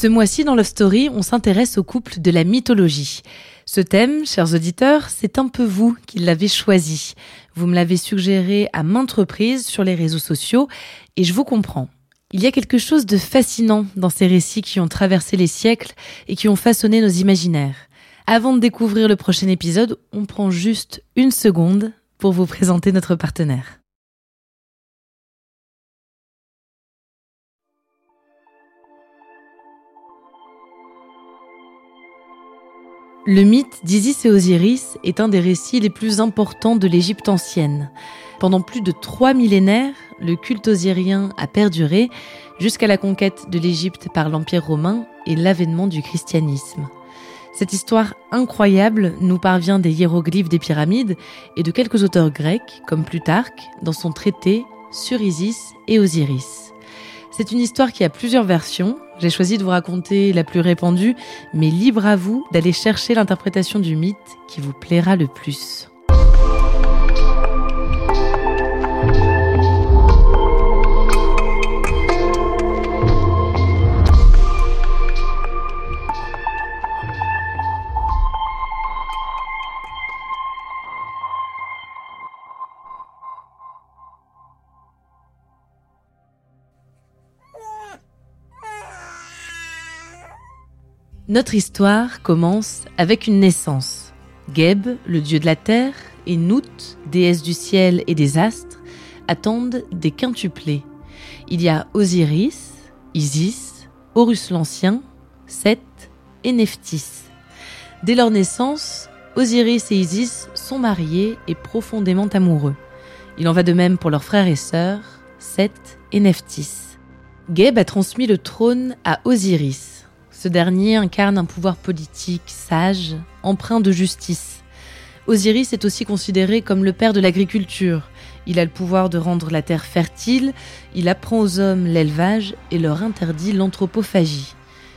Ce mois-ci, dans Love Story, on s'intéresse au couple de la mythologie. Ce thème, chers auditeurs, c'est un peu vous qui l'avez choisi. Vous me l'avez suggéré à maintes reprises sur les réseaux sociaux et je vous comprends. Il y a quelque chose de fascinant dans ces récits qui ont traversé les siècles et qui ont façonné nos imaginaires. Avant de découvrir le prochain épisode, on prend juste une seconde pour vous présenter notre partenaire. Le mythe d'Isis et Osiris est un des récits les plus importants de l'Égypte ancienne. Pendant plus de trois millénaires, le culte osirien a perduré jusqu'à la conquête de l'Égypte par l'Empire romain et l'avènement du christianisme. Cette histoire incroyable nous parvient des hiéroglyphes des pyramides et de quelques auteurs grecs, comme Plutarque, dans son traité sur Isis et Osiris. C'est une histoire qui a plusieurs versions. J'ai choisi de vous raconter la plus répandue, mais libre à vous d'aller chercher l'interprétation du mythe qui vous plaira le plus. Notre histoire commence avec une naissance. Geb, le dieu de la terre, et Nout, déesse du ciel et des astres, attendent des quintuplés. Il y a Osiris, Isis, Horus l'Ancien, Seth et Nephthys. Dès leur naissance, Osiris et Isis sont mariés et profondément amoureux. Il en va de même pour leurs frères et sœurs, Seth et Nephthys. Geb a transmis le trône à Osiris. Ce dernier incarne un pouvoir politique sage, empreint de justice. Osiris est aussi considéré comme le père de l'agriculture. Il a le pouvoir de rendre la terre fertile, il apprend aux hommes l'élevage et leur interdit l'anthropophagie.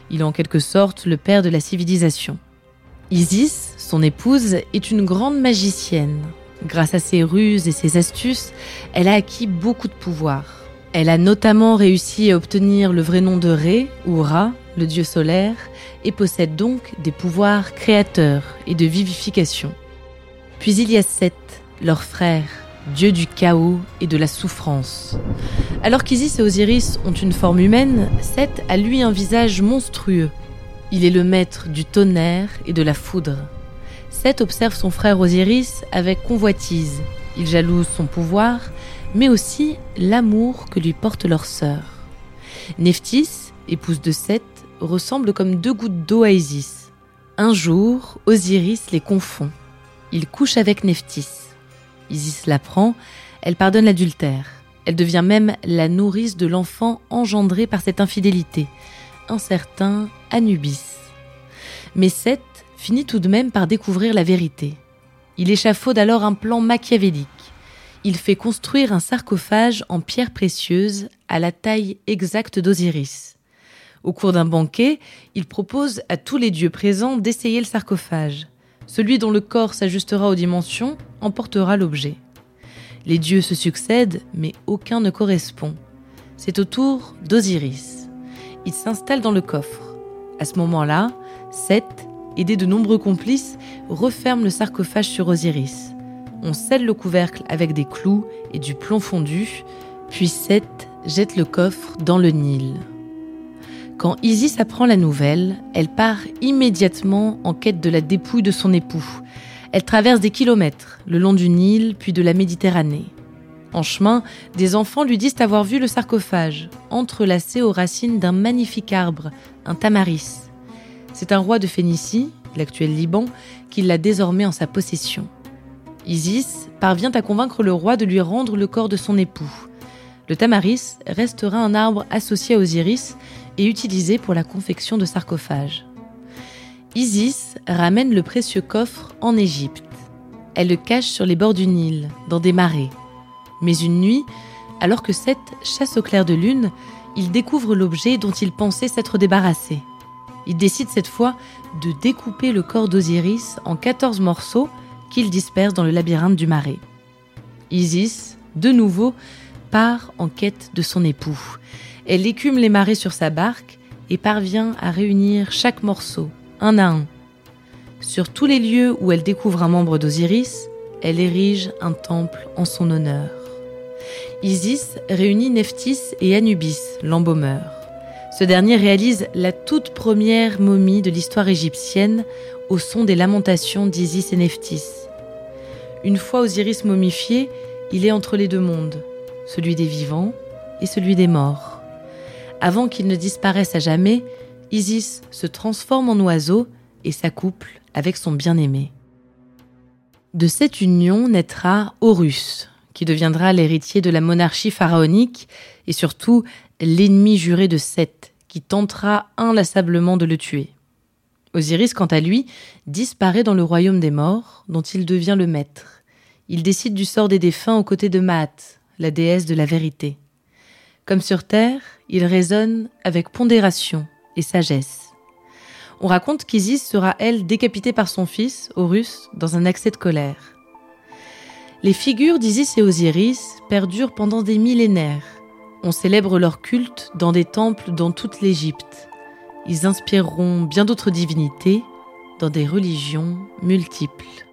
Il est en quelque sorte le père de la civilisation. Isis, son épouse, est une grande magicienne. Grâce à ses ruses et ses astuces, elle a acquis beaucoup de pouvoir. Elle a notamment réussi à obtenir le vrai nom de Ré ou Ra, le dieu solaire, et possède donc des pouvoirs créateurs et de vivification. Puis il y a Seth, leur frère, dieu du chaos et de la souffrance. Alors qu'Isis et Osiris ont une forme humaine, Seth a lui un visage monstrueux. Il est le maître du tonnerre et de la foudre. Seth observe son frère Osiris avec convoitise. Il jalouse son pouvoir mais aussi l'amour que lui porte leur sœur. Nephthys, épouse de Seth, ressemble comme deux gouttes d'eau à Isis. Un jour, Osiris les confond. Il couche avec Nephthys. Isis l'apprend, elle pardonne l'adultère. Elle devient même la nourrice de l'enfant engendré par cette infidélité, un certain Anubis. Mais Seth finit tout de même par découvrir la vérité. Il échafaude alors un plan machiavélique il fait construire un sarcophage en pierre précieuse à la taille exacte d'Osiris. Au cours d'un banquet, il propose à tous les dieux présents d'essayer le sarcophage. Celui dont le corps s'ajustera aux dimensions emportera l'objet. Les dieux se succèdent, mais aucun ne correspond. C'est au tour d'Osiris. Il s'installe dans le coffre. À ce moment-là, Seth, aidé de nombreux complices, referme le sarcophage sur Osiris on scelle le couvercle avec des clous et du plomb fondu, puis Seth jette le coffre dans le Nil. Quand Isis apprend la nouvelle, elle part immédiatement en quête de la dépouille de son époux. Elle traverse des kilomètres le long du Nil puis de la Méditerranée. En chemin, des enfants lui disent avoir vu le sarcophage, entrelacé aux racines d'un magnifique arbre, un tamaris. C'est un roi de Phénicie, l'actuel Liban, qui l'a désormais en sa possession. Isis parvient à convaincre le roi de lui rendre le corps de son époux. Le tamaris restera un arbre associé à Osiris et utilisé pour la confection de sarcophages. Isis ramène le précieux coffre en Égypte. Elle le cache sur les bords du Nil, dans des marais. Mais une nuit, alors que Seth chasse au clair de lune, il découvre l'objet dont il pensait s'être débarrassé. Il décide cette fois de découper le corps d'Osiris en 14 morceaux qu'il disperse dans le labyrinthe du marais. Isis, de nouveau, part en quête de son époux. Elle écume les marais sur sa barque et parvient à réunir chaque morceau, un à un. Sur tous les lieux où elle découvre un membre d'Osiris, elle érige un temple en son honneur. Isis réunit Nephthys et Anubis, l'embaumeur. Ce dernier réalise la toute première momie de l'histoire égyptienne au son des lamentations d'Isis et Nephthys. Une fois Osiris momifié, il est entre les deux mondes, celui des vivants et celui des morts. Avant qu'il ne disparaisse à jamais, Isis se transforme en oiseau et s'accouple avec son bien-aimé. De cette union naîtra Horus, qui deviendra l'héritier de la monarchie pharaonique et surtout l'ennemi juré de Seth, qui tentera inlassablement de le tuer. Osiris, quant à lui, disparaît dans le royaume des morts, dont il devient le maître. Il décide du sort des défunts aux côtés de Maat, la déesse de la vérité. Comme sur Terre, il raisonne avec pondération et sagesse. On raconte qu'Isis sera, elle, décapitée par son fils, Horus, dans un accès de colère. Les figures d'Isis et Osiris perdurent pendant des millénaires. On célèbre leur culte dans des temples dans toute l'Égypte. Ils inspireront bien d'autres divinités dans des religions multiples.